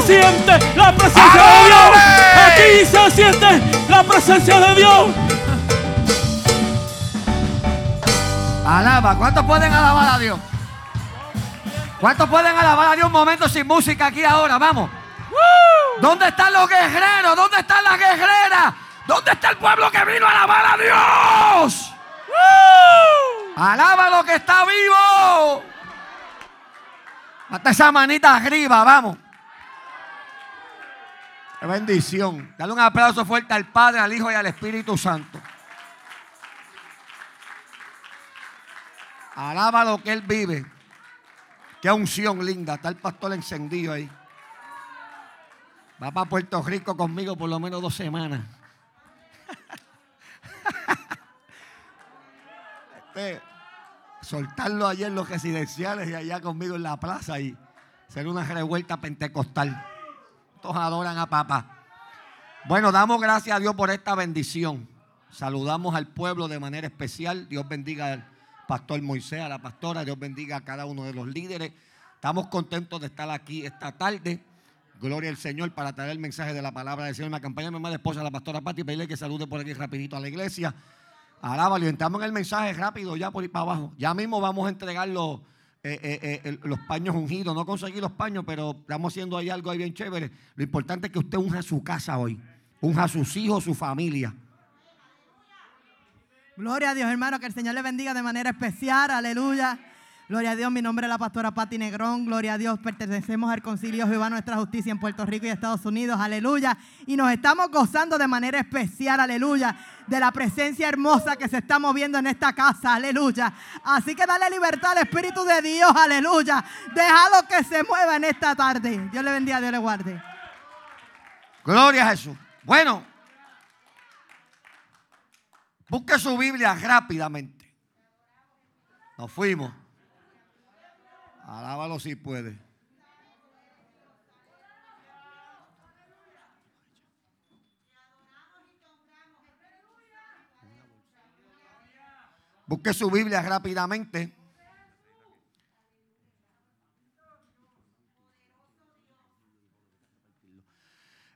se siente la presencia de Dios. Aquí se siente la presencia de Dios. Alaba. ¿Cuántos pueden alabar a Dios? ¿Cuántos pueden alabar a Dios un momento sin música aquí ahora? Vamos. ¿Dónde están los guerreros? ¿Dónde están las guerreras? ¿Dónde está el pueblo que vino a alabar a Dios? Alaba lo que está vivo. Hasta esa manita arriba, vamos. Qué bendición. Dale un aplauso fuerte al Padre, al Hijo y al Espíritu Santo. Alaba lo que Él vive. Qué unción linda. Está el pastor encendido ahí. Va para Puerto Rico conmigo por lo menos dos semanas. Este, soltarlo allí en los residenciales y allá conmigo en la plaza y ser una revuelta pentecostal. Adoran a papá. Bueno, damos gracias a Dios por esta bendición. Saludamos al pueblo de manera especial. Dios bendiga al pastor Moisés, a la pastora. Dios bendiga a cada uno de los líderes. Estamos contentos de estar aquí esta tarde. Gloria al Señor para traer el mensaje de la palabra del Señor. Me acompaña mi madre esposa, la pastora Pati, pedirle que salude por aquí rapidito a la iglesia. Alábalo, entramos en el mensaje rápido ya por ir para abajo. Ya mismo vamos a entregar los, eh, eh, eh, los paños ungidos. No conseguí los paños, pero estamos haciendo ahí algo ahí bien chévere. Lo importante es que usted unja su casa hoy. Unja a sus hijos, su familia. Gloria a Dios, hermano, que el Señor le bendiga de manera especial. Aleluya. Gloria a Dios, mi nombre es la pastora Patti Negrón. Gloria a Dios, pertenecemos al Concilio Jehová Nuestra Justicia en Puerto Rico y Estados Unidos. Aleluya. Y nos estamos gozando de manera especial, aleluya, de la presencia hermosa que se está moviendo en esta casa. Aleluya. Así que dale libertad al Espíritu de Dios. Aleluya. Déjalo que se mueva en esta tarde. Dios le bendiga, Dios le guarde. Gloria a Jesús. Bueno, busque su Biblia rápidamente. Nos fuimos. Alábalo si puede. Busque su Biblia rápidamente.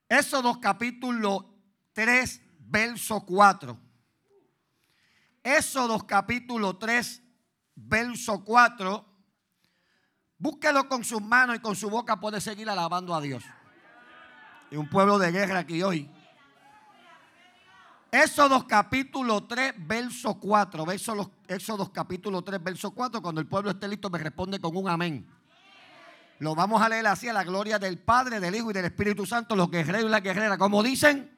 Éxodo capítulo 3, verso 4. Éxodo capítulo 3, verso 4. Búsquelo con sus manos y con su boca puede seguir alabando a Dios. Y un pueblo de guerra aquí hoy. Éxodo capítulo 3, verso 4. Éxodo capítulo 3, verso 4. Cuando el pueblo esté listo me responde con un amén. Lo vamos a leer así a la gloria del Padre, del Hijo y del Espíritu Santo, los guerreros y la guerrera. ¿Cómo dicen?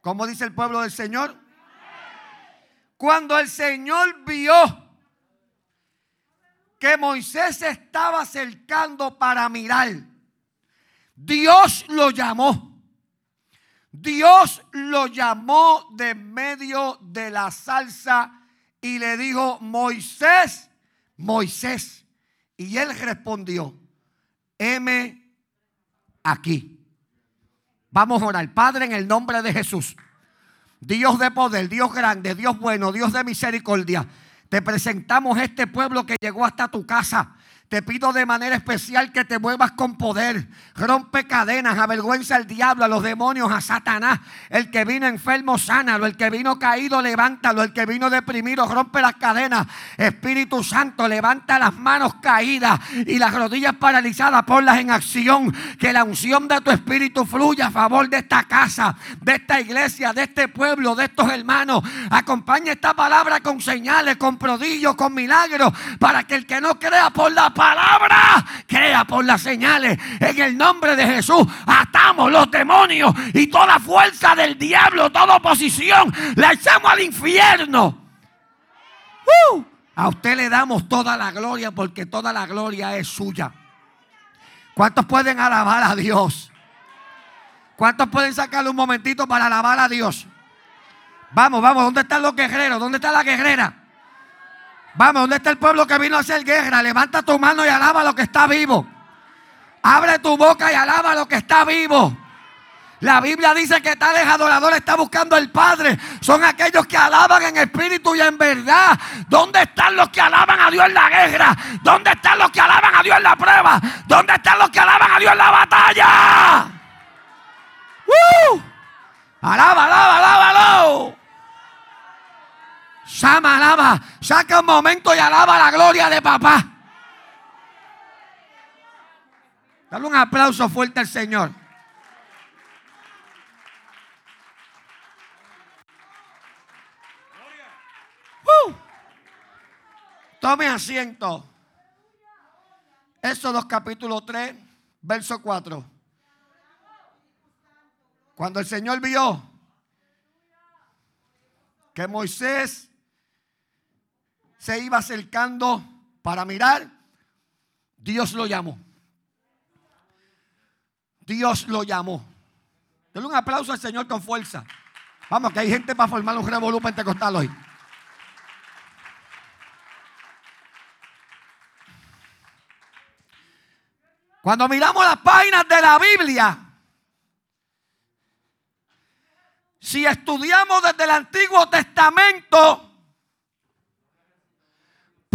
¿Cómo dice el pueblo del Señor? Cuando el Señor vio que Moisés se estaba acercando para mirar, Dios lo llamó. Dios lo llamó de medio de la salsa y le dijo, Moisés, Moisés. Y él respondió, heme aquí. Vamos a orar, Padre, en el nombre de Jesús. Dios de poder, Dios grande, Dios bueno, Dios de misericordia. Te presentamos este pueblo que llegó hasta tu casa. Te pido de manera especial que te muevas con poder. Rompe cadenas, avergüenza al diablo, a los demonios, a Satanás. El que vino enfermo, sánalo. El que vino caído, levántalo. El que vino deprimido, rompe las cadenas. Espíritu Santo, levanta las manos caídas y las rodillas paralizadas, ponlas en acción. Que la unción de tu espíritu fluya a favor de esta casa, de esta iglesia, de este pueblo, de estos hermanos. Acompaña esta palabra con señales, con prodigios, con milagros, para que el que no crea por la palabra, crea por las señales. En el nombre de Jesús, atamos los demonios y toda fuerza del diablo, toda oposición, la echamos al infierno. ¡Uh! A usted le damos toda la gloria porque toda la gloria es suya. ¿Cuántos pueden alabar a Dios? ¿Cuántos pueden sacarle un momentito para alabar a Dios? Vamos, vamos, ¿dónde están los guerreros? ¿Dónde está la guerrera? Vamos, ¿dónde está el pueblo que vino a hacer guerra? Levanta tu mano y alaba lo que está vivo. Abre tu boca y alaba lo que está vivo. La Biblia dice que tales adoradores está buscando al Padre. Son aquellos que alaban en espíritu y en verdad. ¿Dónde están los que alaban a Dios en la guerra? ¿Dónde están los que alaban a Dios en la prueba? ¿Dónde están los que alaban a Dios en la batalla? ¡Uh! Alaba, alaba, alaba. Saca un momento y alaba la gloria de papá. Dale un aplauso fuerte al Señor. Uh. Tome asiento. Éxodo capítulo 3, verso 4. Cuando el Señor vio que Moisés se iba acercando para mirar, Dios lo llamó. Dios lo llamó. Denle un aplauso al Señor con fuerza. Vamos, que hay gente para formar un revolú pentecostal hoy. Cuando miramos las páginas de la Biblia, si estudiamos desde el Antiguo Testamento,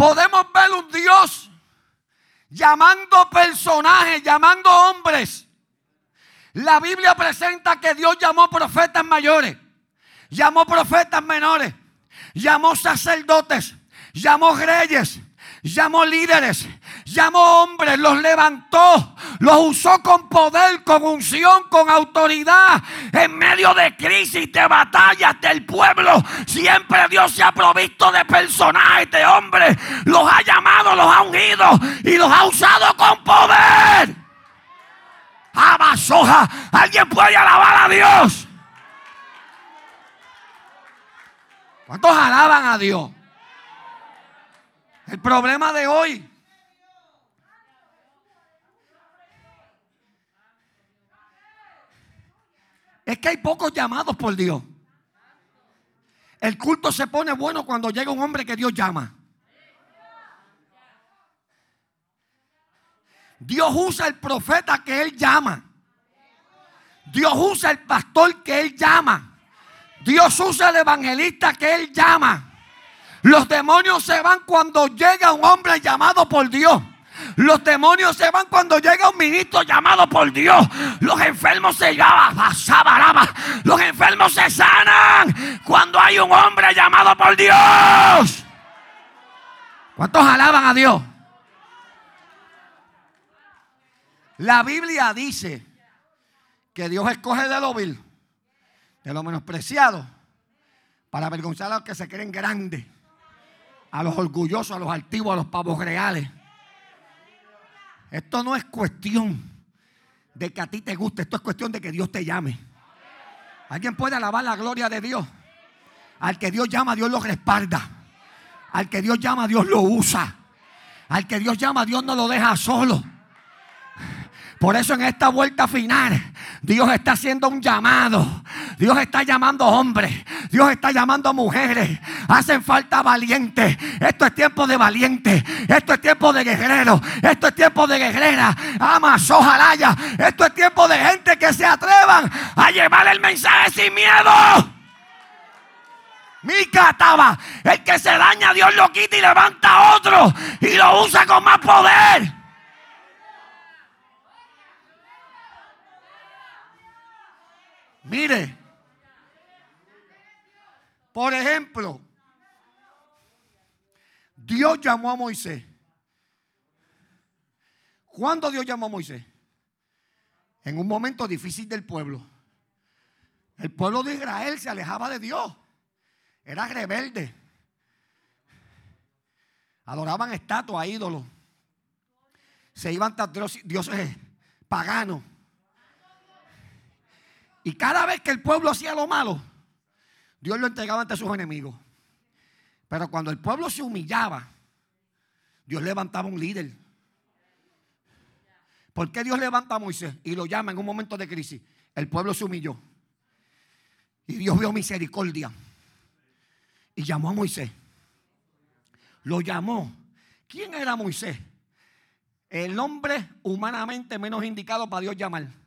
podemos ver un Dios llamando personajes, llamando hombres. La Biblia presenta que Dios llamó profetas mayores, llamó profetas menores, llamó sacerdotes, llamó reyes, llamó líderes, llamó hombres, los levantó, los usó con poder, con unción, con autoridad. En medio de crisis, de batallas del pueblo, siempre Dios se ha provisto de personajes, de hombres. Los ha llamado, los ha ungido y los ha usado con poder. Abasoja, alguien puede alabar a Dios. ¿Cuántos alaban a Dios? El problema de hoy es que hay pocos llamados por Dios. El culto se pone bueno cuando llega un hombre que Dios llama. Dios usa el profeta que Él llama. Dios usa el pastor que Él llama. Dios usa el evangelista que Él llama. Los demonios se van cuando llega un hombre llamado por Dios. Los demonios se van cuando llega un ministro llamado por Dios. Los enfermos se llaman, los enfermos se sanan cuando hay un hombre llamado por Dios. ¿Cuántos alaban a Dios? La Biblia dice que Dios escoge de lo vil, de lo menospreciado, para avergonzar a los que se creen grandes a los orgullosos, a los altivos, a los pavos reales. Esto no es cuestión de que a ti te guste, esto es cuestión de que Dios te llame. ¿Alguien puede alabar la gloria de Dios? Al que Dios llama, Dios lo respalda. Al que Dios llama, Dios lo usa. Al que Dios llama, Dios no lo deja solo. Por eso en esta vuelta final, Dios está haciendo un llamado. Dios está llamando hombres. Dios está llamando mujeres. Hacen falta valientes. Esto es tiempo de valientes. Esto es tiempo de guerreros. Esto es tiempo de guerreras. Amas, ojalá Esto es tiempo de gente que se atrevan a llevar el mensaje sin miedo. Mi cataba. El que se daña, Dios lo quita y levanta a otro. Y lo usa con más poder. Mire, por ejemplo, Dios llamó a Moisés. ¿Cuándo Dios llamó a Moisés? En un momento difícil del pueblo. El pueblo de Israel se alejaba de Dios. Era rebelde. Adoraban estatuas, ídolos. Se iban tras dioses paganos. Y cada vez que el pueblo hacía lo malo, Dios lo entregaba ante sus enemigos. Pero cuando el pueblo se humillaba, Dios levantaba un líder. ¿Por qué Dios levanta a Moisés y lo llama en un momento de crisis? El pueblo se humilló. Y Dios vio misericordia. Y llamó a Moisés. Lo llamó. ¿Quién era Moisés? El hombre humanamente menos indicado para Dios llamar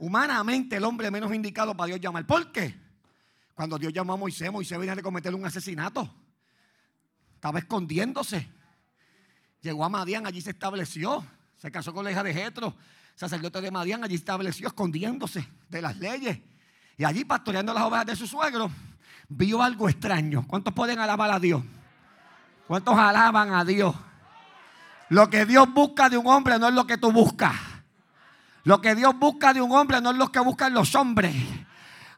humanamente el hombre menos indicado para Dios llamar. ¿Por qué? Cuando Dios llamó a Moisés, Moisés venía de cometer un asesinato. Estaba escondiéndose. Llegó a Madián, allí se estableció. Se casó con la hija de Jetro, sacerdote de Madián, allí estableció escondiéndose de las leyes. Y allí pastoreando las ovejas de su suegro, vio algo extraño. ¿Cuántos pueden alabar a Dios? ¿Cuántos alaban a Dios? Lo que Dios busca de un hombre no es lo que tú buscas. Lo que Dios busca de un hombre no es lo que buscan los hombres.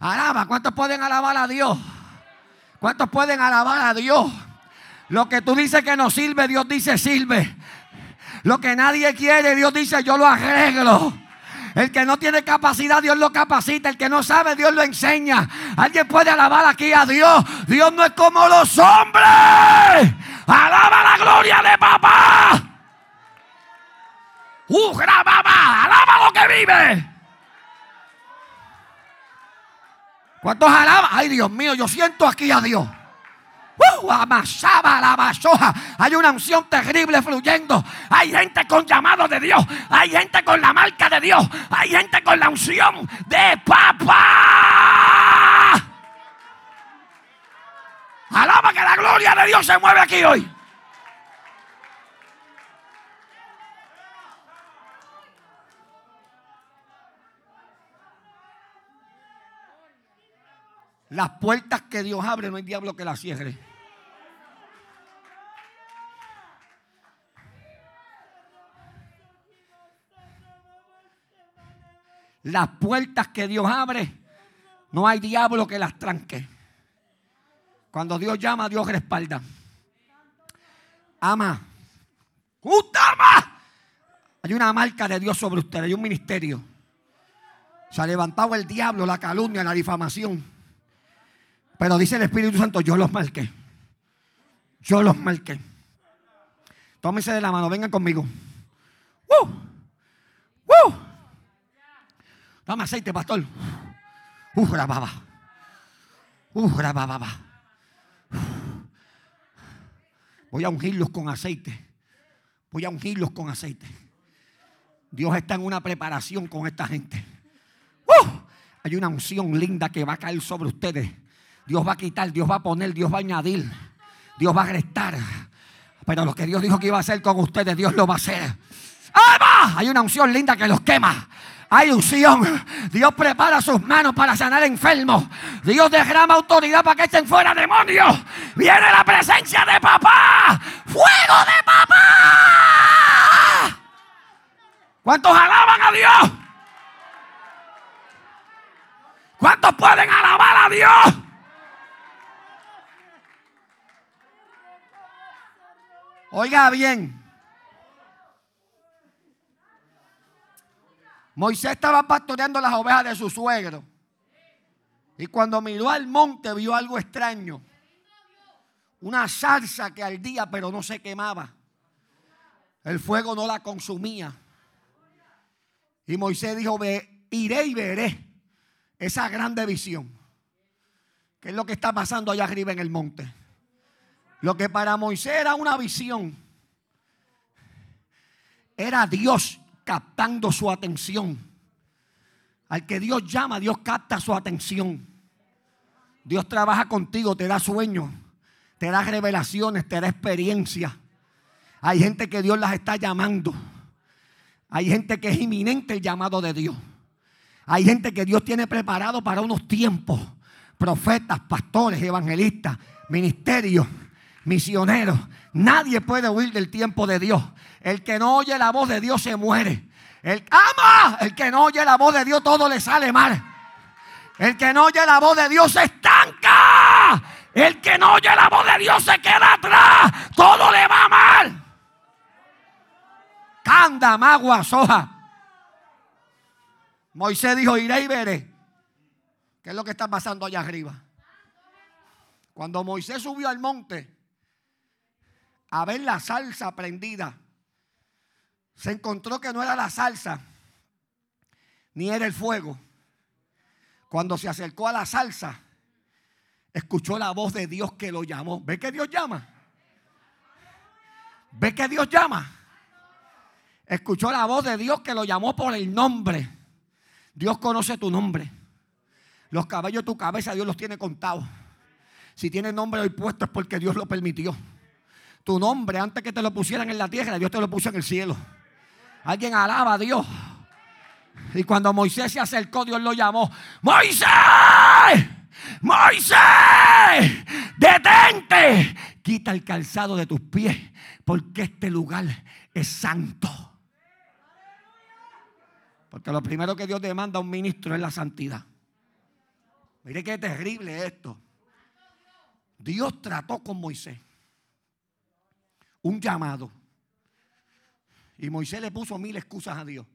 Alaba, ¿cuántos pueden alabar a Dios? ¿Cuántos pueden alabar a Dios? Lo que tú dices que no sirve, Dios dice sirve. Lo que nadie quiere, Dios dice yo lo arreglo. El que no tiene capacidad, Dios lo capacita. El que no sabe, Dios lo enseña. Alguien puede alabar aquí a Dios. Dios no es como los hombres. Alaba la gloria de papá. ¡Uh, babá! ¡Alaba lo que vive! ¿Cuántos alaban? Ay, Dios mío, yo siento aquí a Dios. ¡Uh! Amasaba la basoja. Hay una unción terrible fluyendo. Hay gente con llamado de Dios. Hay gente con la marca de Dios. Hay gente con la unción de papá. Alaba que la gloria de Dios se mueve aquí hoy. Las puertas que Dios abre, no hay diablo que las cierre. Las puertas que Dios abre, no hay diablo que las tranque. Cuando Dios llama, Dios respalda. Ama. ¡Ama! Hay una marca de Dios sobre usted, hay un ministerio. Se ha levantado el diablo, la calumnia, la difamación. Pero dice el Espíritu Santo, yo los marqué. Yo los marqué. Tómense de la mano, vengan conmigo. ¡Uh! ¡Uh! Dame aceite, pastor. ¡Uh, baba! ¡Uh, baba! Voy a ungirlos con aceite. Voy a ungirlos con aceite. Dios está en una preparación con esta gente. Hay una unción linda que va a caer sobre ustedes. Dios va a quitar, Dios va a poner, Dios va a añadir, Dios va a restar. Pero lo que Dios dijo que iba a hacer con ustedes, Dios lo va a hacer. Hay una unción linda que los quema. Hay unción. Dios prepara sus manos para sanar enfermos. Dios derrama autoridad para que estén fuera demonios. Viene la presencia de papá. Fuego de papá. ¿Cuántos alaban a Dios? ¿Cuántos pueden alabar a Dios? Oiga bien. Moisés estaba pastoreando las ovejas de su suegro. Y cuando miró al monte vio algo extraño. Una salsa que ardía pero no se quemaba. El fuego no la consumía. Y Moisés dijo, Ve, iré y veré esa grande visión. ¿Qué es lo que está pasando allá arriba en el monte? Lo que para Moisés era una visión, era Dios captando su atención. Al que Dios llama, Dios capta su atención. Dios trabaja contigo, te da sueños, te da revelaciones, te da experiencia. Hay gente que Dios las está llamando. Hay gente que es inminente el llamado de Dios. Hay gente que Dios tiene preparado para unos tiempos. Profetas, pastores, evangelistas, ministerios misioneros. Nadie puede huir del tiempo de Dios. El que no oye la voz de Dios se muere. El ama, el que no oye la voz de Dios todo le sale mal. El que no oye la voz de Dios se estanca. El que no oye la voz de Dios se queda atrás. Todo le va mal. Canda, magua, soja. Moisés dijo, iré y veré. ¿Qué es lo que está pasando allá arriba? Cuando Moisés subió al monte, a ver la salsa prendida, se encontró que no era la salsa, ni era el fuego. Cuando se acercó a la salsa, escuchó la voz de Dios que lo llamó. ¿Ve que Dios llama? ¿Ve que Dios llama? Escuchó la voz de Dios que lo llamó por el nombre. Dios conoce tu nombre. Los cabellos de tu cabeza Dios los tiene contados. Si tiene nombre hoy puesto es porque Dios lo permitió. Tu nombre, antes que te lo pusieran en la tierra, Dios te lo puso en el cielo. Alguien alaba a Dios. Y cuando Moisés se acercó, Dios lo llamó. Moisés, Moisés, detente. Quita el calzado de tus pies porque este lugar es santo. Porque lo primero que Dios demanda a un ministro es la santidad. Mire qué terrible esto. Dios trató con Moisés un llamado. Y Moisés le puso mil excusas a Dios.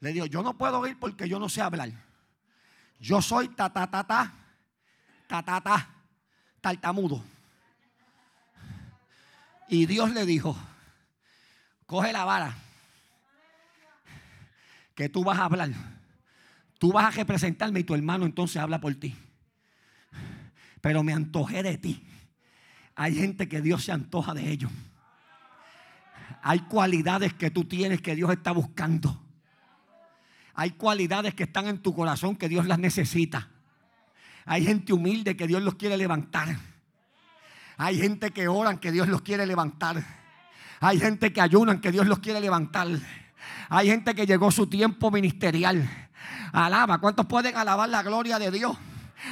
Le dijo, yo no puedo ir porque yo no sé hablar. Yo soy ta ta ta ta, ta ta ta, tartamudo. Y Dios le dijo, coge la vara, que tú vas a hablar. Tú vas a representarme y tu hermano entonces habla por ti. Pero me antojé de ti. Hay gente que Dios se antoja de ellos. Hay cualidades que tú tienes que Dios está buscando. Hay cualidades que están en tu corazón que Dios las necesita. Hay gente humilde que Dios los quiere levantar. Hay gente que oran que Dios los quiere levantar. Hay gente que ayunan que Dios los quiere levantar. Hay gente que llegó su tiempo ministerial. Alaba. ¿Cuántos pueden alabar la gloria de Dios?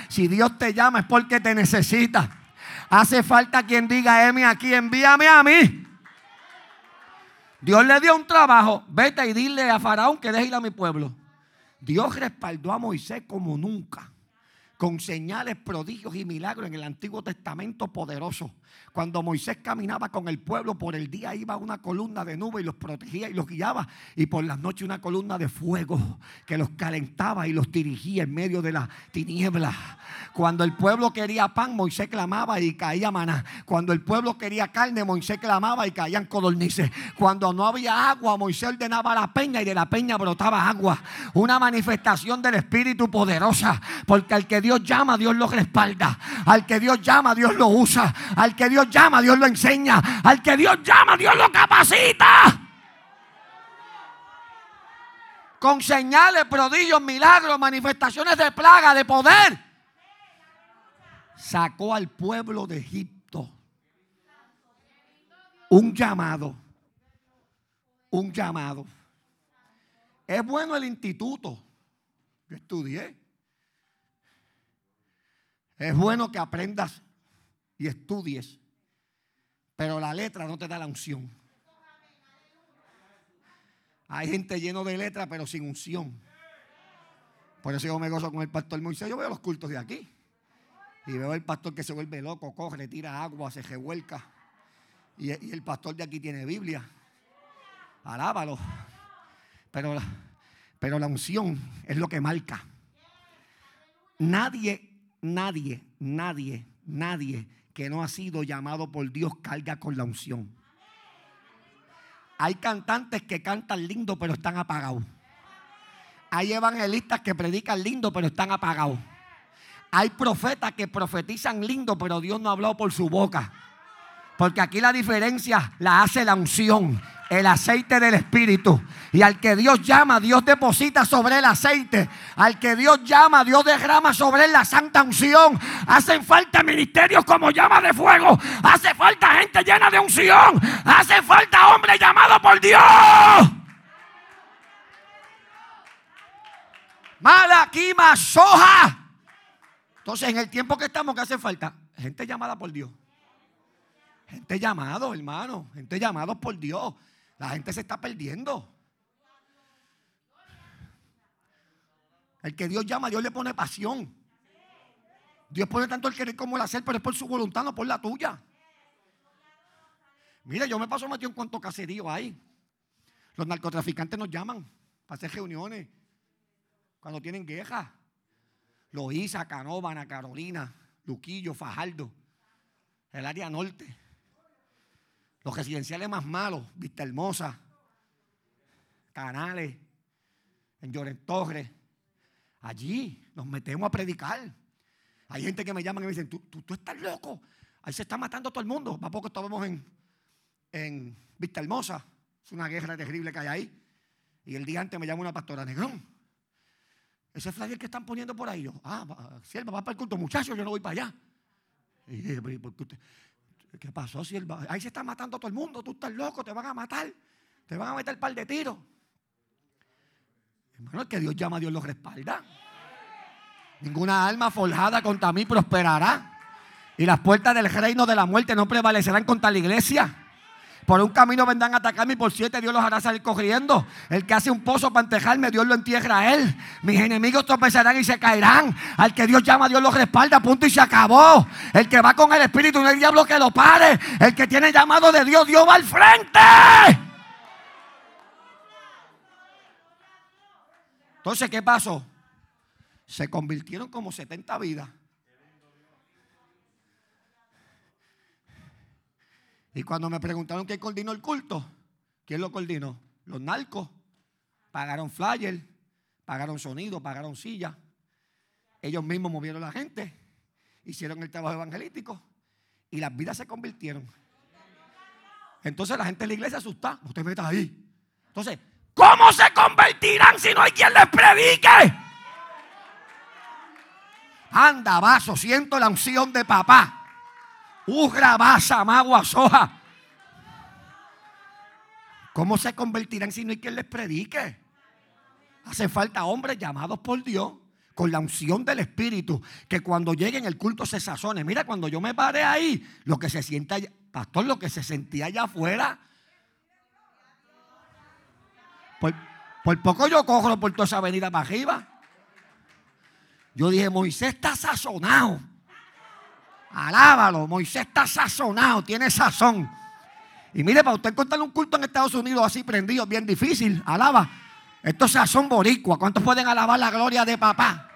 Si Dios te llama es porque te necesita. Hace falta quien diga, Emi aquí, envíame a mí. Dios le dio un trabajo. Vete y dile a Faraón que deje ir a mi pueblo. Dios respaldó a Moisés como nunca con señales, prodigios y milagros en el Antiguo Testamento poderoso. Cuando Moisés caminaba con el pueblo, por el día iba una columna de nube y los protegía y los guiaba, y por las noches una columna de fuego que los calentaba y los dirigía en medio de la tiniebla. Cuando el pueblo quería pan, Moisés clamaba y caía maná. Cuando el pueblo quería carne, Moisés clamaba y caían codornices. Cuando no había agua, Moisés ordenaba la peña y de la peña brotaba agua. Una manifestación del Espíritu poderosa, porque al que Dios llama, Dios lo respalda. Al que Dios llama, Dios lo usa. Al que Dios llama, Dios lo enseña. Al que Dios llama, Dios lo capacita. Con señales, prodigios, milagros, manifestaciones de plaga, de poder. Sacó al pueblo de Egipto. Un llamado. Un llamado. Es bueno el instituto. Yo estudié. Es bueno que aprendas y estudies, pero la letra no te da la unción. Hay gente lleno de letra, pero sin unción. Por eso yo me gozo con el pastor Moisés. Yo veo los cultos de aquí. Y veo el pastor que se vuelve loco, corre, tira agua, se revuelca. Y, y el pastor de aquí tiene Biblia. Alábalo. Pero, pero la unción es lo que marca. Nadie nadie, nadie, nadie que no ha sido llamado por Dios carga con la unción. Hay cantantes que cantan lindo pero están apagados. Hay evangelistas que predican lindo pero están apagados. Hay profetas que profetizan lindo pero Dios no ha hablado por su boca. Porque aquí la diferencia la hace la unción el aceite del Espíritu. Y al que Dios llama, Dios deposita sobre el aceite. Al que Dios llama, Dios derrama sobre él la santa unción. Hacen falta ministerios como llama de fuego. Hace falta gente llena de unción. Hace falta hombre llamado por Dios. Malaquima soja. Entonces, en el tiempo que estamos, ¿qué hace falta? Gente llamada por Dios. Gente llamado, hermano. Gente llamado por Dios. La gente se está perdiendo. El que Dios llama, Dios le pone pasión. Dios pone tanto el querer como el hacer, pero es por su voluntad, no por la tuya. Mira, yo me paso metido en cuanto caserío hay. Los narcotraficantes nos llaman para hacer reuniones cuando tienen guerra. Loíza, Canóvana, Carolina, Luquillo, Fajardo, el área norte. Los residenciales más malos, Vista Hermosa, Canales, en Lloren Torres. Allí nos metemos a predicar. Hay gente que me llama y me dicen, tú, tú, estás loco. Ahí se está matando todo el mundo. Va poco estábamos en, en Vista Hermosa. Es una guerra terrible que hay ahí. Y el día antes me llama una pastora Negrón. Ese flyer que están poniendo por ahí. Yo, ah, sierva, va para el culto. Muchachos, yo no voy para allá. Y, ¿por qué usted? ¿Qué pasó, sierva? Ahí se está matando todo el mundo. Tú estás loco, te van a matar. Te van a meter par de tiros. Hermano, el que Dios llama, Dios lo respalda. Ninguna alma forjada contra mí prosperará. Y las puertas del reino de la muerte no prevalecerán contra la iglesia. Por un camino vendrán a atacarme y por siete Dios los hará salir corriendo. El que hace un pozo para entejarme, Dios lo entierra a él. Mis enemigos tropezarán y se caerán. Al que Dios llama, Dios los respalda, punto y se acabó. El que va con el Espíritu, no hay diablo que lo pare. El que tiene llamado de Dios, Dios va al frente. Entonces, ¿qué pasó? Se convirtieron como 70 vidas. Y cuando me preguntaron quién coordinó el culto, ¿quién lo coordinó? Los narcos. Pagaron flyer, pagaron sonido, pagaron silla. Ellos mismos movieron la gente, hicieron el trabajo evangelístico y las vidas se convirtieron. Entonces la gente de la iglesia asusta. Usted meta ahí. Entonces, ¿cómo se convertirán si no hay quien les predique? Anda, vaso, siento la unción de papá. Ugra, basa, magua, soja. ¿Cómo se convertirán si no hay quien les predique? Hace falta hombres llamados por Dios con la unción del Espíritu, que cuando lleguen el culto se sazone. Mira, cuando yo me paré ahí, lo que se sienta, allá, pastor, lo que se sentía allá afuera. Por, por poco yo cojo por toda esa avenida para arriba. Yo dije, Moisés está sazonado. Alábalo, Moisés está sazonado, tiene sazón. Y mire, para usted encontrar un culto en Estados Unidos así prendido, bien difícil. Alaba. Esto es sazón boricua. ¿Cuántos pueden alabar la gloria de papá?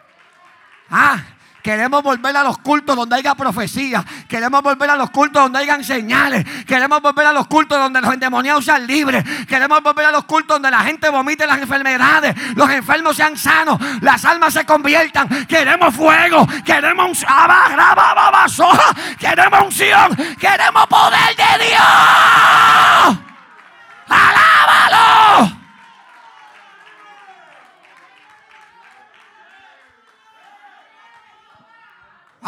Ah, Queremos volver a los cultos donde haya profecía. Queremos volver a los cultos donde hayan señales. Queremos volver a los cultos donde los endemoniados sean libres. Queremos volver a los cultos donde la gente vomite las enfermedades. Los enfermos sean sanos. Las almas se conviertan. Queremos fuego. Queremos un Queremos unción. Queremos poder de Dios. ¡Alábalo!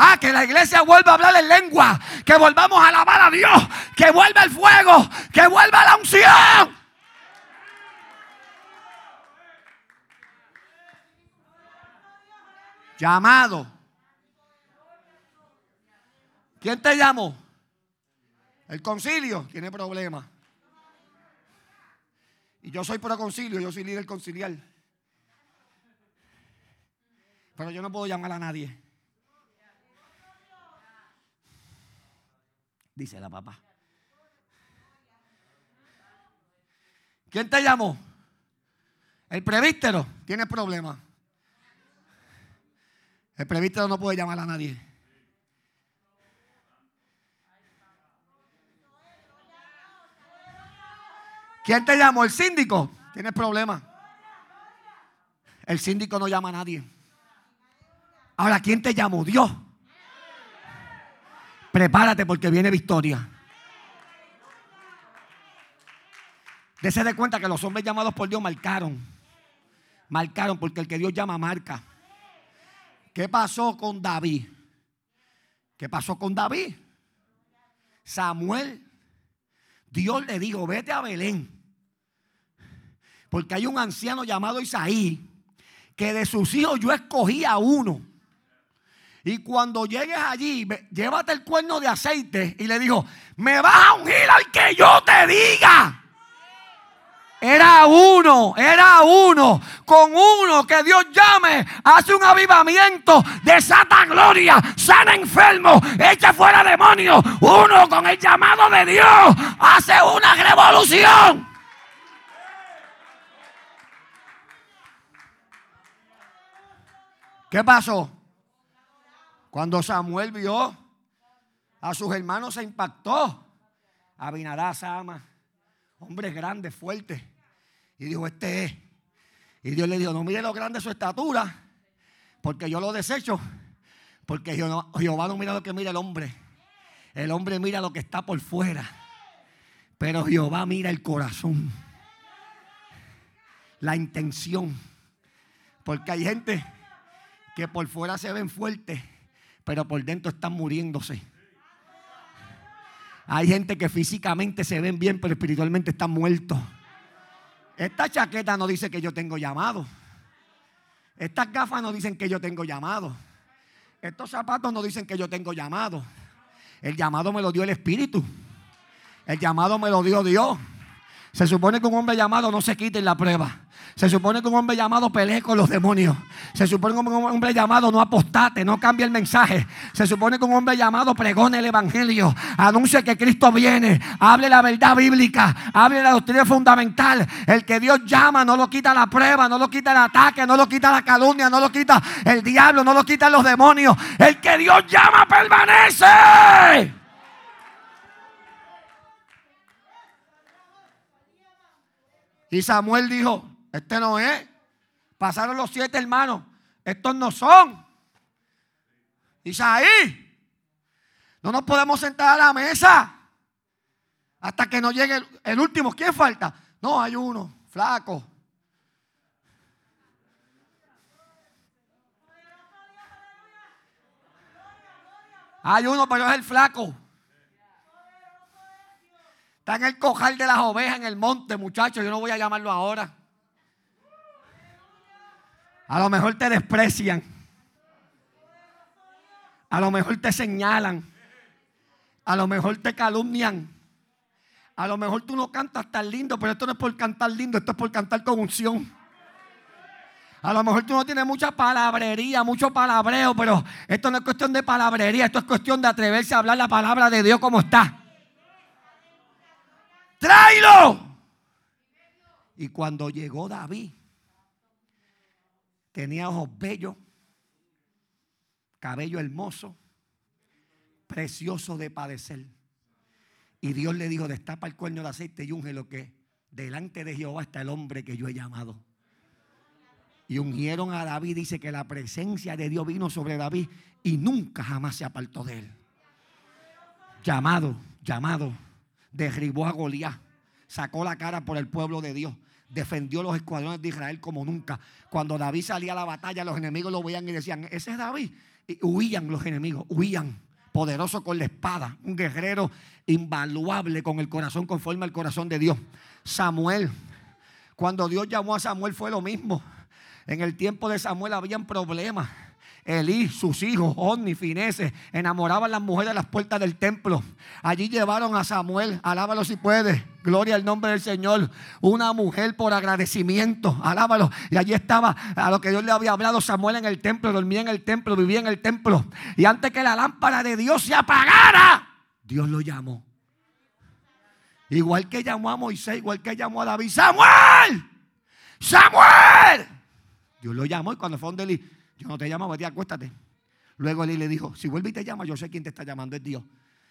Ah, que la iglesia vuelva a hablar en lengua. Que volvamos a alabar a Dios. Que vuelva el fuego. Que vuelva la unción. Llamado. ¿Quién te llamó? El concilio tiene problemas. Y yo soy pro concilio, yo soy líder conciliar. Pero yo no puedo llamar a nadie. Dice la papá. ¿Quién te llamó? El prevístero tiene problemas. El prevístero no puede llamar a nadie. ¿Quién te llamó? El síndico. Tiene problemas. El síndico no llama a nadie. Ahora, ¿quién te llamó? Dios. Prepárate porque viene victoria. Dese de cuenta que los hombres llamados por Dios marcaron. Marcaron porque el que Dios llama marca. ¿Qué pasó con David? ¿Qué pasó con David? Samuel, Dios le dijo, vete a Belén. Porque hay un anciano llamado Isaí, que de sus hijos yo escogí a uno y cuando llegues allí, llévate el cuerno de aceite. Y le dijo, me vas a ungir al que yo te diga. Era uno, era uno. Con uno que Dios llame, hace un avivamiento, desata gloria, sana enfermo, echa fuera demonios. Uno con el llamado de Dios hace una revolución. ¿Qué pasó? Cuando Samuel vio a sus hermanos se impactó. Abinadá, Sama, hombres grandes, fuertes. Y dijo, este es. Y Dios le dijo, no mire lo grande su estatura, porque yo lo desecho. Porque Jehová no mira lo que mira el hombre. El hombre mira lo que está por fuera. Pero Jehová mira el corazón. La intención. Porque hay gente que por fuera se ven fuertes pero por dentro están muriéndose. Hay gente que físicamente se ven bien, pero espiritualmente están muertos. Esta chaqueta no dice que yo tengo llamado. Estas gafas no dicen que yo tengo llamado. estos zapatos no dicen que yo tengo llamado. El llamado me lo dio el Espíritu. El llamado me lo dio Dios. Se supone que un hombre llamado no se quite en la prueba. Se supone que un hombre llamado pelee con los demonios. Se supone que un hombre llamado no apostate, no cambie el mensaje. Se supone que un hombre llamado pregone el evangelio, anuncie que Cristo viene, hable la verdad bíblica, hable la doctrina fundamental. El que Dios llama no lo quita la prueba, no lo quita el ataque, no lo quita la calumnia, no lo quita el diablo, no lo quita los demonios. El que Dios llama permanece. Y Samuel dijo, este no es. Pasaron los siete hermanos, estos no son. Isaí, no nos podemos sentar a la mesa hasta que no llegue el, el último. ¿Quién falta? No, hay uno, flaco. Hay uno, pero es el flaco. Está en el cojal de las ovejas en el monte, muchachos. Yo no voy a llamarlo ahora. A lo mejor te desprecian. A lo mejor te señalan. A lo mejor te calumnian. A lo mejor tú no cantas tan lindo, pero esto no es por cantar lindo, esto es por cantar con unción. A lo mejor tú no tienes mucha palabrería, mucho palabreo, pero esto no es cuestión de palabrería, esto es cuestión de atreverse a hablar la palabra de Dios como está. ¡Tráelo! Y cuando llegó David, tenía ojos bellos, cabello hermoso, precioso de padecer. Y Dios le dijo, destapa el cuerno de aceite y unge lo que delante de Jehová está el hombre que yo he llamado. Y ungieron a David, dice que la presencia de Dios vino sobre David y nunca jamás se apartó de él. Llamado, llamado, derribó a Goliat, sacó la cara por el pueblo de Dios, defendió los escuadrones de Israel como nunca. Cuando David salía a la batalla, los enemigos lo veían y decían, ese es David. Y huían los enemigos, huían poderoso con la espada, un guerrero invaluable con el corazón conforme al corazón de Dios. Samuel, cuando Dios llamó a Samuel fue lo mismo. En el tiempo de Samuel habían problemas. Elí, sus hijos,Onni, Finese, enamoraban a las mujeres a las puertas del templo. Allí llevaron a Samuel, alábalo si puede, gloria al nombre del Señor. Una mujer por agradecimiento, alábalo. Y allí estaba a lo que Dios le había hablado Samuel en el templo, dormía en el templo, vivía en el templo. Y antes que la lámpara de Dios se apagara, Dios lo llamó. Igual que llamó a Moisés, igual que llamó a David, Samuel, Samuel. Dios lo llamó y cuando fue donde Eli, yo no te llamo, vete, acuéstate. Luego Eli le dijo, si vuelve y te llama, yo sé quién te está llamando, es Dios.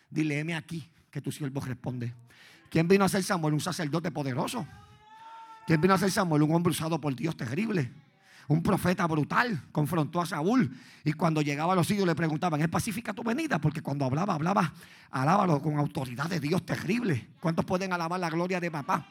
Dile, heme aquí, que tu siervo responde. ¿Quién vino a ser Samuel? Un sacerdote poderoso. ¿Quién vino a ser Samuel? Un hombre usado por Dios terrible. Un profeta brutal confrontó a Saúl y cuando llegaba a los sitios le preguntaban, ¿es pacífica tu venida? Porque cuando hablaba, hablaba, alábalo con autoridad de Dios terrible. ¿Cuántos pueden alabar la gloria de papá?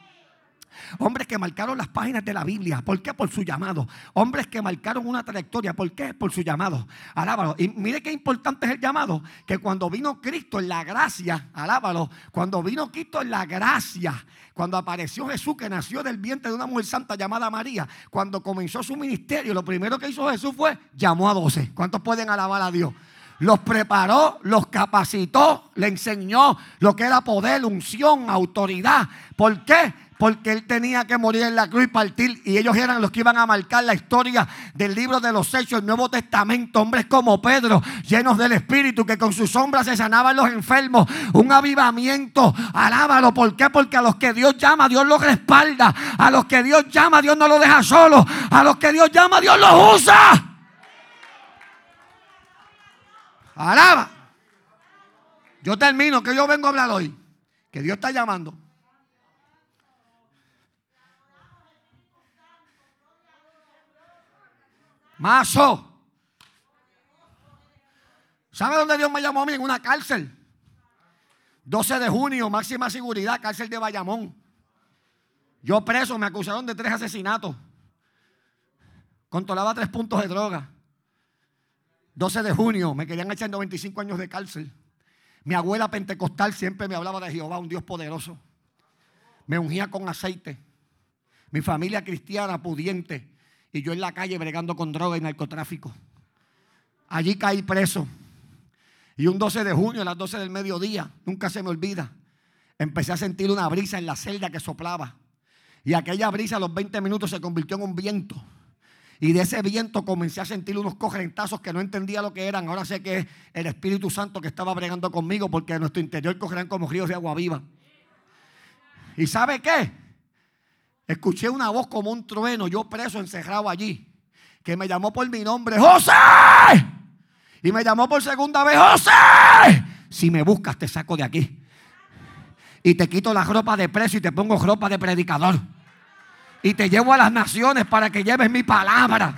Hombres que marcaron las páginas de la Biblia. ¿Por qué? Por su llamado. Hombres que marcaron una trayectoria. ¿Por qué? Por su llamado. Alábalo. Y mire qué importante es el llamado. Que cuando vino Cristo en la gracia, alábalo. Cuando vino Cristo en la gracia, cuando apareció Jesús que nació del vientre de una mujer santa llamada María, cuando comenzó su ministerio, lo primero que hizo Jesús fue llamó a doce. ¿Cuántos pueden alabar a Dios? los preparó, los capacitó, le enseñó lo que era poder, unción, autoridad. ¿Por qué? Porque él tenía que morir en la cruz y partir. Y ellos eran los que iban a marcar la historia del libro de los Hechos, el Nuevo Testamento. Hombres como Pedro, llenos del Espíritu, que con sus sombras se sanaban los enfermos. Un avivamiento. Alábalo. ¿Por qué? Porque a los que Dios llama, Dios los respalda. A los que Dios llama, Dios no los deja solos. A los que Dios llama, Dios los usa. Alaba. Yo termino, que yo vengo a hablar hoy. Que Dios está llamando. Mazo. ¿Sabe dónde Dios me llamó a mí? En una cárcel. 12 de junio, máxima seguridad, cárcel de Bayamón. Yo preso, me acusaron de tres asesinatos. Controlaba tres puntos de droga. 12 de junio, me querían echar 95 años de cárcel. Mi abuela pentecostal siempre me hablaba de Jehová, un Dios poderoso. Me ungía con aceite. Mi familia cristiana pudiente. Y yo en la calle bregando con droga y narcotráfico. Allí caí preso. Y un 12 de junio a las 12 del mediodía, nunca se me olvida, empecé a sentir una brisa en la celda que soplaba. Y aquella brisa a los 20 minutos se convirtió en un viento. Y de ese viento comencé a sentir unos correntazos que no entendía lo que eran. Ahora sé que es el Espíritu Santo que estaba bregando conmigo porque en nuestro interior cogerán como ríos de agua viva. ¿Y sabe qué? Escuché una voz como un trueno, yo preso, encerrado allí, que me llamó por mi nombre, José. Y me llamó por segunda vez, José. Si me buscas, te saco de aquí. Y te quito la ropa de preso y te pongo ropa de predicador y te llevo a las naciones para que lleves mi palabra.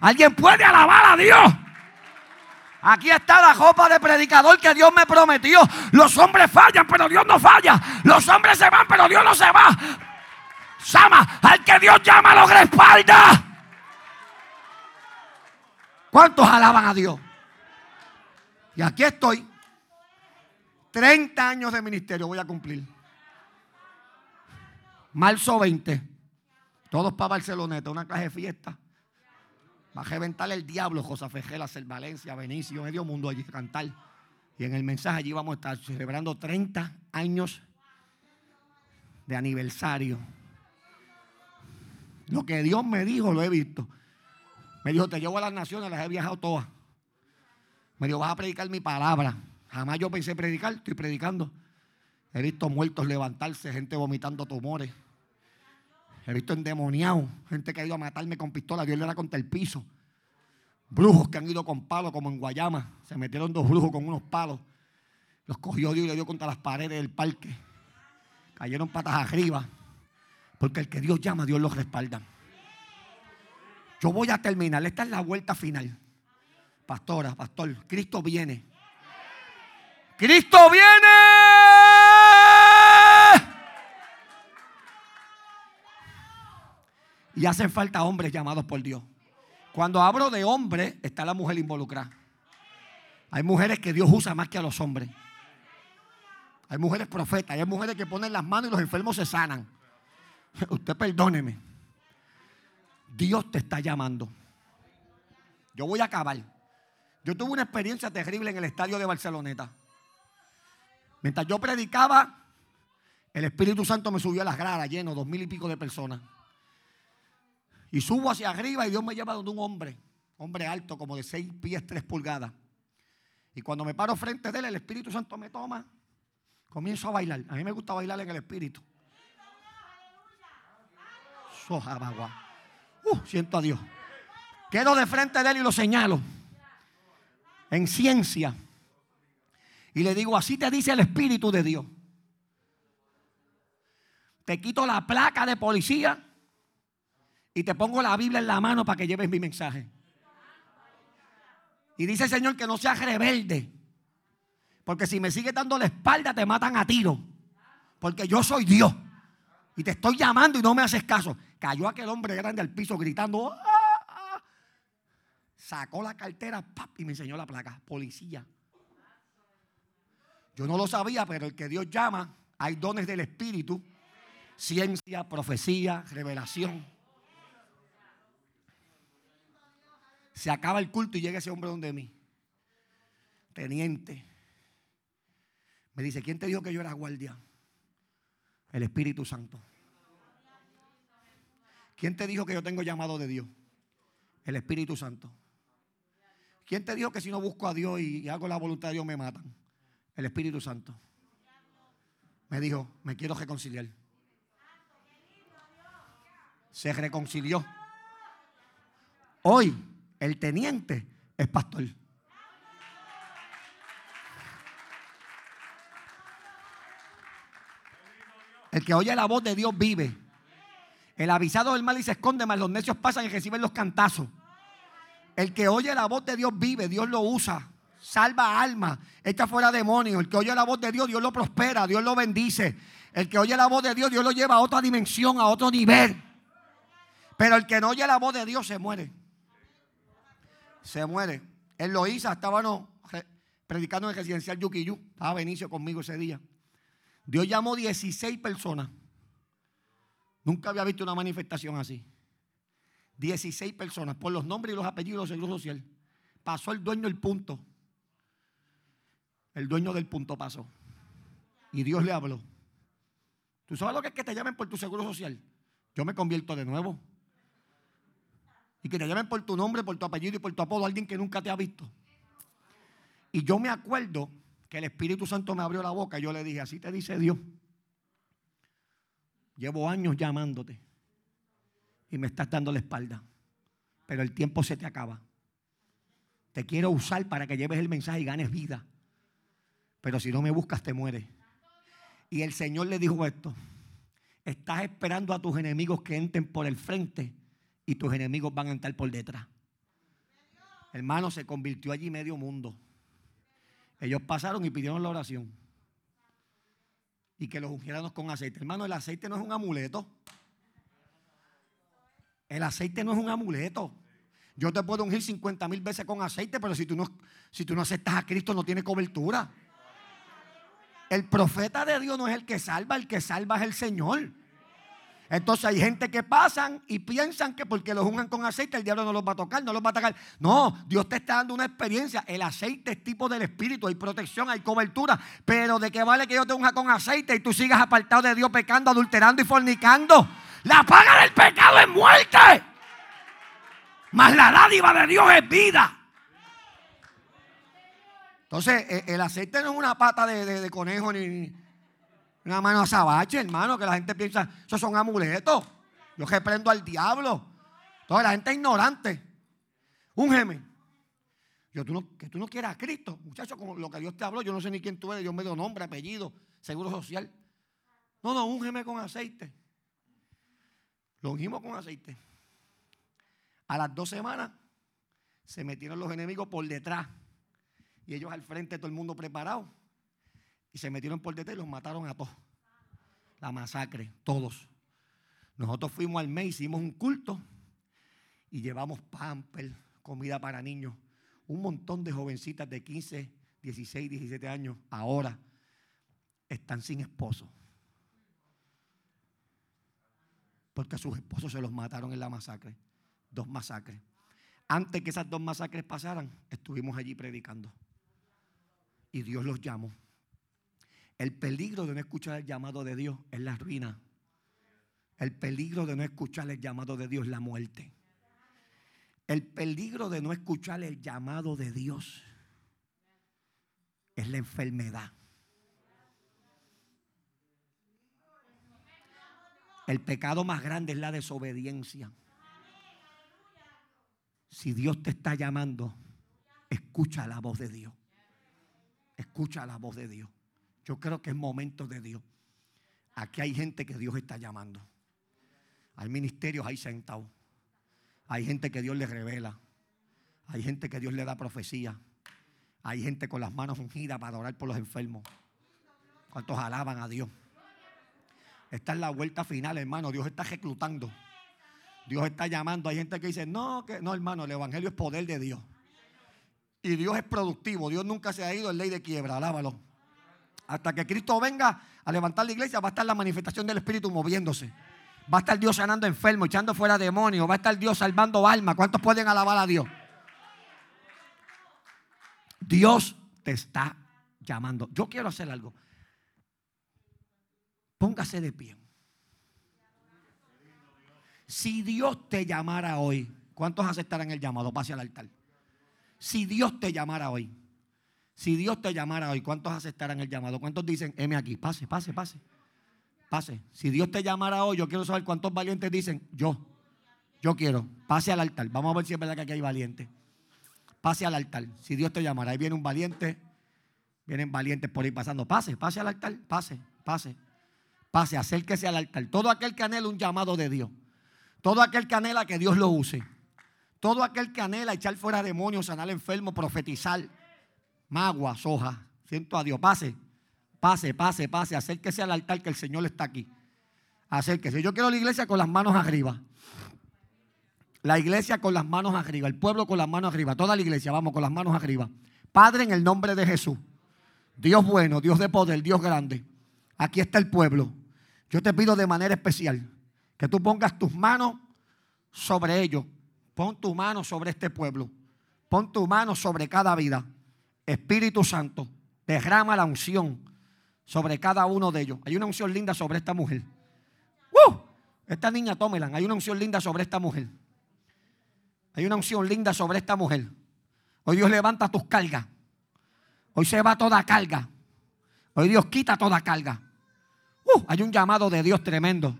¿Alguien puede alabar a Dios? Aquí está la copa de predicador que Dios me prometió. Los hombres fallan, pero Dios no falla. Los hombres se van, pero Dios no se va. Sama, al que Dios llama lo respalda. ¿Cuántos alaban a Dios? Y aquí estoy. 30 años de ministerio voy a cumplir. Marzo 20. Todos para Barceloneta, una clase de fiesta. Va a reventar el diablo, José Fejela, Ser Valencia, Benicio, medio mundo allí a cantar. Y en el mensaje allí vamos a estar celebrando 30 años de aniversario. Lo que Dios me dijo lo he visto. Me dijo, te llevo a las naciones, las he viajado todas. Me dijo, vas a predicar mi palabra. Jamás yo pensé predicar, estoy predicando. He visto muertos levantarse, gente vomitando tumores. He visto endemoniados, gente que ha ido a matarme con pistola, Dios le da contra el piso. Brujos que han ido con palos, como en Guayama. Se metieron dos brujos con unos palos. Los cogió Dios y le dio contra las paredes del parque. Cayeron patas arriba. Porque el que Dios llama, Dios los respalda. Yo voy a terminar. Esta es la vuelta final. Pastora, pastor, Cristo viene. Cristo viene. Y hacen falta hombres llamados por Dios. Cuando hablo de hombre, está la mujer involucrada. Hay mujeres que Dios usa más que a los hombres. Hay mujeres profetas, hay mujeres que ponen las manos y los enfermos se sanan. Usted perdóneme. Dios te está llamando. Yo voy a acabar. Yo tuve una experiencia terrible en el estadio de Barceloneta. Mientras yo predicaba, el Espíritu Santo me subió a las gradas lleno, dos mil y pico de personas. Y subo hacia arriba y Dios me lleva donde un hombre, hombre alto, como de seis pies, tres pulgadas. Y cuando me paro frente de él, el Espíritu Santo me toma, comienzo a bailar. A mí me gusta bailar en el Espíritu. Uh, siento a Dios. Quedo de frente de él y lo señalo. En ciencia. Y le digo, así te dice el Espíritu de Dios. Te quito la placa de policía y te pongo la Biblia en la mano para que lleves mi mensaje. Y dice el Señor que no seas rebelde. Porque si me sigues dando la espalda, te matan a tiro. Porque yo soy Dios. Y te estoy llamando y no me haces caso. Cayó aquel hombre grande al piso gritando. Ah, ah". Sacó la cartera y me enseñó la placa. Policía. Yo no lo sabía, pero el que Dios llama, hay dones del Espíritu. Ciencia, profecía, revelación. Se acaba el culto y llega ese hombre donde mí. Teniente. Me dice, ¿quién te dijo que yo era guardia? El Espíritu Santo. ¿Quién te dijo que yo tengo llamado de Dios? El Espíritu Santo. ¿Quién te dijo que si no busco a Dios y hago la voluntad de Dios me matan? El Espíritu Santo. Me dijo, me quiero reconciliar. Se reconcilió. Hoy el teniente es pastor. El que oye la voz de Dios vive. El avisado del mal y se esconde, más los necios pasan y reciben los cantazos. El que oye la voz de Dios vive, Dios lo usa. Salva alma, echa fuera demonios. El que oye la voz de Dios, Dios lo prospera, Dios lo bendice. El que oye la voz de Dios, Dios lo lleva a otra dimensión, a otro nivel. Pero el que no oye la voz de Dios se muere se muere. Él lo hizo, estábamos predicando en el residencial Yuquiyú. Estaba Benicio conmigo ese día. Dios llamó 16 personas. Nunca había visto una manifestación así. 16 personas, por los nombres y los apellidos del Seguro Social. pasó el dueño del punto. El dueño del punto pasó. Y Dios le habló. ¿Tú sabes lo que es que te llamen por tu seguro social? Yo me convierto de nuevo. Y que te llamen por tu nombre, por tu apellido y por tu apodo, alguien que nunca te ha visto. Y yo me acuerdo que el Espíritu Santo me abrió la boca yo le dije, así te dice Dios. Llevo años llamándote y me estás dando la espalda, pero el tiempo se te acaba. Te quiero usar para que lleves el mensaje y ganes vida. Pero si no me buscas, te mueres. Y el Señor le dijo esto. Estás esperando a tus enemigos que entren por el frente y tus enemigos van a entrar por detrás. Hermano, se convirtió allí medio mundo. Ellos pasaron y pidieron la oración. Y que los ungiéramos con aceite. Hermano, el aceite no es un amuleto. El aceite no es un amuleto. Yo te puedo ungir 50 mil veces con aceite, pero si tú, no, si tú no aceptas a Cristo no tiene cobertura. El profeta de Dios no es el que salva, el que salva es el Señor. Entonces hay gente que pasan y piensan que porque los ungan con aceite el diablo no los va a tocar, no los va a atacar. No, Dios te está dando una experiencia. El aceite es tipo del espíritu, hay protección, hay cobertura. Pero de qué vale que yo te unja con aceite y tú sigas apartado de Dios pecando, adulterando y fornicando. La paga del pecado es muerte. Mas la dádiva de Dios es vida. Entonces, e, el aceite no es una pata de, conejo ni una mano azabache, hermano, que la gente piensa, esos son amuletos. Yo reprendo al diablo. Toda la gente es ignorante. Úngeme. Yo, tú que tú no quieras a Cristo, muchacho, como lo que Dios te habló, yo no sé ni quién tú eres, Dios me dio nombre, apellido, seguro social. No, no, úngeme con aceite. Lo ungimos con aceite. A las dos semanas se metieron los enemigos por detrás y ellos al frente, todo el mundo preparado. Y se metieron por detrás y los mataron a todos. La masacre, todos. Nosotros fuimos al mes, hicimos un culto y llevamos pamper, comida para niños. Un montón de jovencitas de 15, 16, 17 años ahora están sin esposo. Porque a sus esposos se los mataron en la masacre. Dos masacres. Antes que esas dos masacres pasaran, estuvimos allí predicando y Dios los llamó. El peligro de no escuchar el llamado de Dios es la ruina. El peligro de no escuchar el llamado de Dios es la muerte. El peligro de no escuchar el llamado de Dios es la enfermedad. El pecado más grande es la desobediencia. Si Dios te está llamando, escucha la voz de Dios. Escucha la voz de Dios. Yo creo que es momento de Dios. Aquí hay gente que Dios está llamando. Hay ministerios ahí sentados. Hay gente que Dios le revela. Hay gente que Dios le da profecía. Hay gente con las manos ungidas para orar por los enfermos. ¿Cuántos alaban a Dios? Esta es la vuelta final, hermano. Dios está reclutando. Dios está llamando. Hay gente que dice, no, que no, hermano, el evangelio es poder de Dios. Y Dios es productivo. Dios nunca se ha ido en ley de quiebra. Alábalo. Hasta que Cristo venga a levantar la iglesia, va a estar la manifestación del Espíritu moviéndose. Va a estar Dios sanando enfermos, echando fuera demonios. Va a estar Dios salvando almas. ¿Cuántos pueden alabar a Dios? Dios te está llamando. Yo quiero hacer algo. Póngase de pie. Si Dios te llamara hoy, ¿cuántos aceptarán el llamado? Pase al altar. Si Dios te llamara hoy, si Dios te llamara hoy, ¿cuántos aceptarán el llamado? ¿Cuántos dicen, heme aquí? Pase, pase, pase. Pase. Si Dios te llamara hoy, yo quiero saber cuántos valientes dicen, yo, yo quiero. Pase al altar. Vamos a ver si es verdad que aquí hay valientes. Pase al altar. Si Dios te llamara, ahí viene un valiente. Vienen valientes por ahí pasando. Pase, pase al altar. Pase, pase. Pase, acérquese al altar. Todo aquel que anhela un llamado de Dios. Todo aquel que anhela que Dios lo use. Todo aquel que echar fuera demonios, sanar enfermo, profetizar, magua, soja, siento a Dios, pase, pase, pase, pase, acérquese al altar que el Señor está aquí. Acérquese. Yo quiero la iglesia con las manos arriba. La iglesia con las manos arriba, el pueblo con las manos arriba, toda la iglesia, vamos con las manos arriba. Padre, en el nombre de Jesús, Dios bueno, Dios de poder, Dios grande, aquí está el pueblo. Yo te pido de manera especial que tú pongas tus manos sobre ellos Pon tu mano sobre este pueblo. Pon tu mano sobre cada vida. Espíritu Santo, derrama la unción sobre cada uno de ellos. Hay una unción linda sobre esta mujer. ¡Uh! Esta niña, tómela. Hay una unción linda sobre esta mujer. Hay una unción linda sobre esta mujer. Hoy Dios levanta tus cargas. Hoy se va toda carga. Hoy Dios quita toda carga. Uh, hay un llamado de Dios tremendo.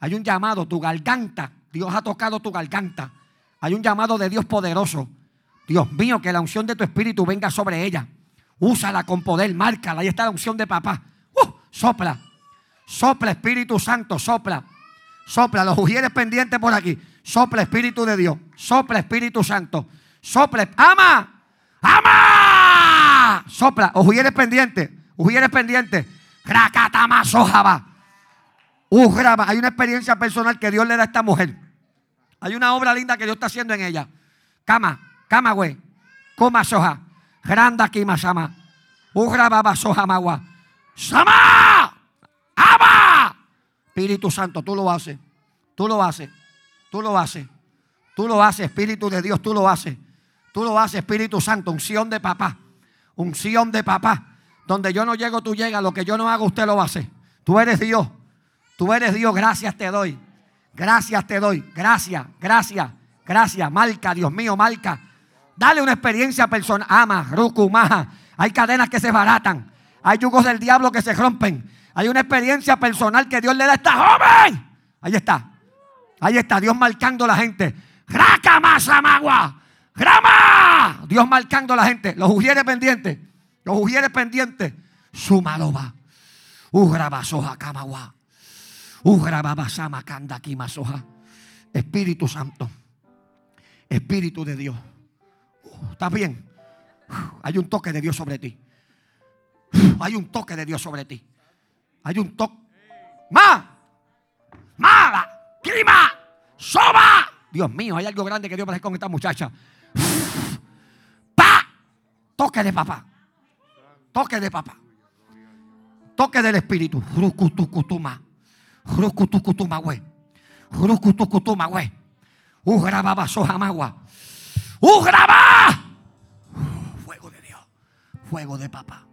Hay un llamado, tu garganta. Dios ha tocado tu garganta. Hay un llamado de Dios poderoso. Dios mío, que la unción de tu espíritu venga sobre ella. Úsala con poder, márcala. Ahí está la unción de papá. Uh, sopla. Sopla, Espíritu Santo, sopla. Sopla, los ujieres pendientes por aquí. Sopla, Espíritu de Dios. Sopla, Espíritu Santo. Sopla. ¡Ama! ¡Ama! Sopla, ujieres pendientes. Ujieres pendientes. Ugraba. Hay una experiencia personal que Dios le da a esta mujer. Hay una obra linda que Dios está haciendo en ella. Cama, cama, güey. Coma soja. Granda kimasama. Ugraba soja magua. ¡Sama! ¡Ama! Espíritu Santo, tú lo haces. Tú lo haces. Tú lo haces. Tú lo haces, Espíritu de Dios, tú lo haces. Tú lo haces, Espíritu Santo, unción de papá. Unción de papá. Donde yo no llego, tú llegas. Lo que yo no hago, usted lo hace. Tú eres Dios. Tú eres Dios. Gracias te doy. Gracias te doy. Gracias, gracias, gracias. Marca, Dios mío, marca. Dale una experiencia personal. Ama, ruku, maja. Hay cadenas que se baratan. Hay yugos del diablo que se rompen. Hay una experiencia personal que Dios le da a esta joven. Ahí está. Ahí está. Dios marcando a la gente. Raca magua. Grama. Dios marcando a la gente. Los ujieres pendientes. Los ujieres pendientes. Sumaloba. Ugraba soja camagua. Ugraba sama kanda masoja. Espíritu Santo. Espíritu de Dios. ¿Estás bien? Hay un toque de Dios sobre ti. Hay un toque de Dios sobre ti. Hay un toque. ¡Ma! ¡Mala! ¡Clima! ¡Soba! Dios mío, hay algo grande que Dios va a hacer con esta muchacha. ¡Pa! Toque de papá. Toque de papá. Toque del Espíritu. Rucutucutuma. Rucutucutuma, güey. Rucutucutuma, güey. Ugrababa sojamagua. Ugraba. Fuego de Dios. Fuego de papá.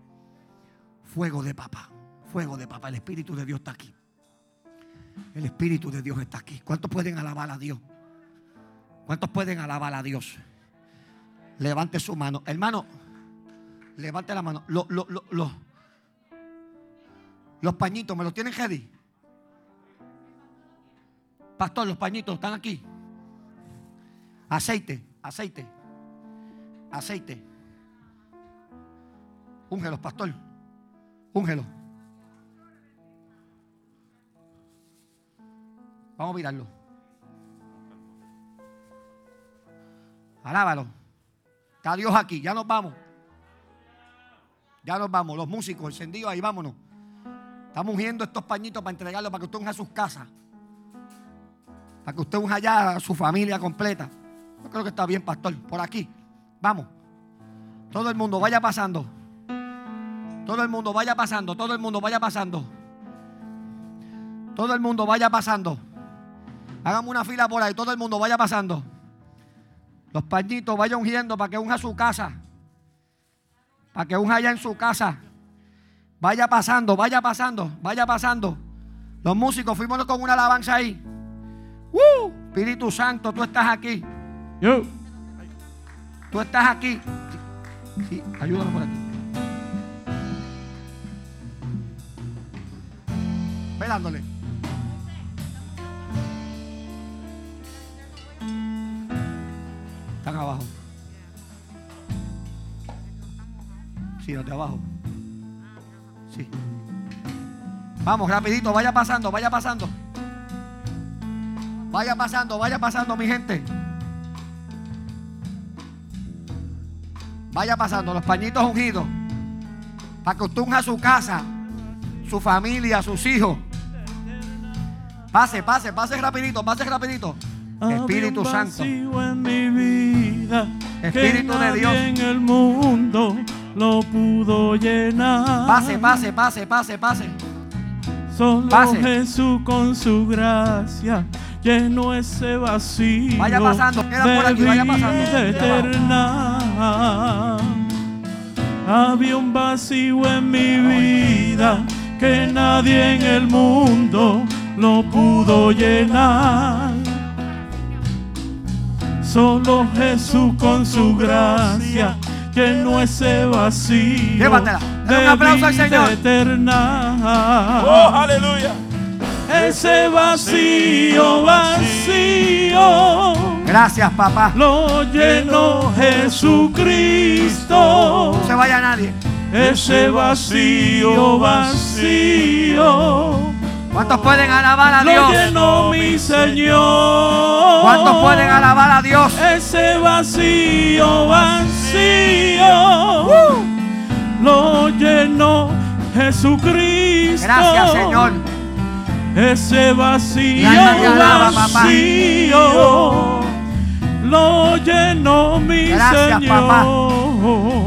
Fuego de papá. Fuego de papá. El Espíritu de Dios está aquí. El Espíritu de Dios está aquí. ¿Cuántos pueden alabar a Dios? ¿Cuántos pueden alabar a Dios? Levante su mano. Hermano, levante la mano. Lo- lo- lo- los pañitos, ¿me los tienen ready? Pastor, los pañitos están aquí. Aceite, aceite, aceite. Úngelos, pastor. Úngelos. Vamos a mirarlo. Alábalo. Está Dios aquí. Ya nos vamos. Ya nos vamos. Los músicos encendidos ahí, vámonos. Estamos ungiendo estos pañitos para entregarlos para que usted unja sus casas. Para que usted unja allá a su familia completa. Creo que está bien, pastor. Por aquí. Vamos. Todo el mundo vaya pasando. Todo el mundo vaya pasando. Todo el mundo vaya pasando. Todo el mundo vaya pasando. Hagamos una fila por ahí. Todo el mundo vaya pasando. Los pañitos vaya ungiendo para que unja su casa. Para que unja allá en su casa. Vaya pasando, vaya pasando, vaya pasando. Los músicos, fuimos con una alabanza ahí. ¡Uh! Espíritu Santo, tú estás aquí. Yo. Tú estás aquí. Sí, sí, ayúdanos por aquí. Ve dándole. Están abajo. Sí, los de abajo. Sí. Vamos, rapidito, vaya pasando, vaya pasando. Vaya pasando, vaya pasando, mi gente. Vaya pasando, los pañitos ungidos. Para que usted unja su casa, su familia, sus hijos. Pase, pase, pase rapidito, pase rapidito. Espíritu Santo. vacío en mi vida Espíritu que de Dios. en el mundo lo pudo llenar. Pase, pase, pase, pase, pase. Solo Pase. Jesús con su gracia llenó ese vacío. Vaya pasando, queda por aquí, vaya pasando. eterna. Había un vacío en mi vida que nadie en el mundo lo pudo llenar. Solo Jesús con su gracia llenó ese vacío Llévatela. Dale un aplauso al Señor. eterna. Oh, aleluya. Ese vacío, vacío, Gracias, papá. lo llenó Jesucristo. No se vaya nadie. Ese vacío, vacío, ¿Cuántos pueden alabar a lo Dios? llenó mi Señor. ¿Cuántos pueden alabar a Dios? Ese vacío, vacío, lo llenó Jesucristo. Gracias, Señor. Ese vacío, alaba, vacío, lo llenó mi Gracias, Señor. papá.